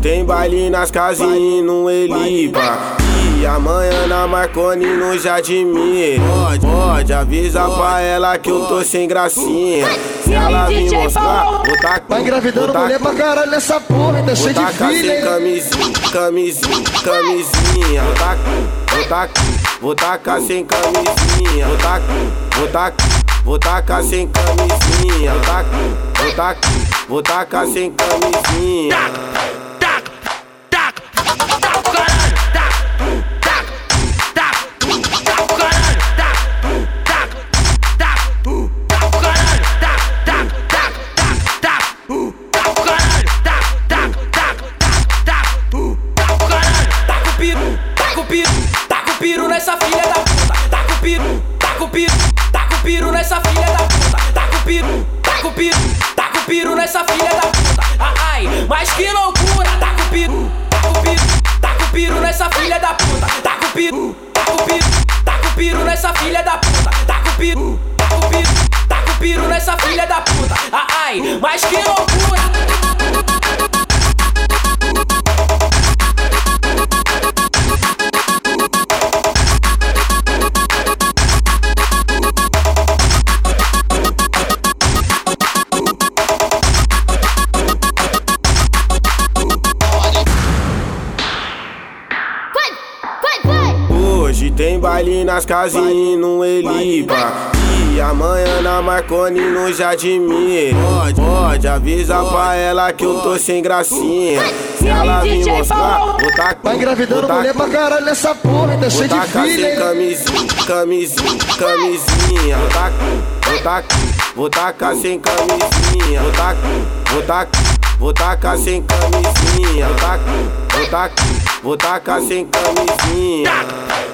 tem baile nas casinhas no Elipa. E amanhã na Marconi no Jadimir. Pode, pode, avisa pra ela que eu tô sem gracinha. Se ela vir mostrar, vou tá Vai engravidando mulher pra caralho nessa porra, ainda cheio de tacar filha, sem camisinha, camisinha, camisinha. Vou tacar, vou tacar, vou tacar sem camisinha. Vou tacar, vou tacar, vou tacar sem camisinha. Vou tacar, vou tacar, vou tacar sem camisinha. Piru nessa filha da puta. Tá com piru, tá com piru, tá com piru nessa filha da puta. Tá com piru, tá com piru, tá com piru nessa filha da puta. Ah, Ai, mas que loucura! Tá com piru, tá com piru, tá com piru nessa filha da puta. Tá com piru, tá com piru, tá com piru nessa filha da puta. Tá com piru, tá com piru, tá com piru nessa filha da puta. Ah, Ai, mas que loucura! Hoje tem baile nas casinhas no Elipa. E amanhã na Marconi no Jadimir. Pode, pode, avisa pra ela que eu tô sem gracinha. Se ela vir mostrar, vou tá Vai engravidando mulher pra caralho nessa porra, Vou cheio de tacar filha, sem hein? camisinha, camisinha, camisinha. Vou tacar, vou tacar, vou tacar sem camisinha. Vou tacar, vou tacar, vou tacar sem camisinha. Vou tacar, vou tacar, vou tacar sem camisinha.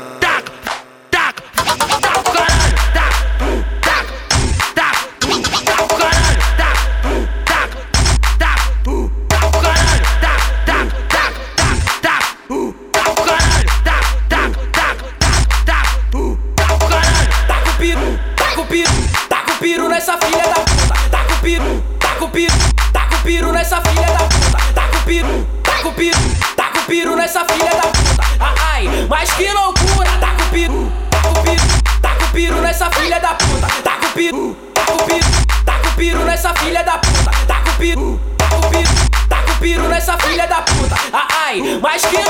Tá piru nessa filha da puta. Tá com piru, tá com piru, tá com piru nessa filha da puta. Tá com piru, tá com piru, tá com piru nessa filha da puta. Ah, Ai, mas que loucura! Tá com piru, tá com piru, tá com piru nessa filha da puta. Tá com piru, tá com piru, tá com piru nessa filha da puta. Tá com piru, tá com piru, tá nessa filha da puta. Ah, Ai, mas que!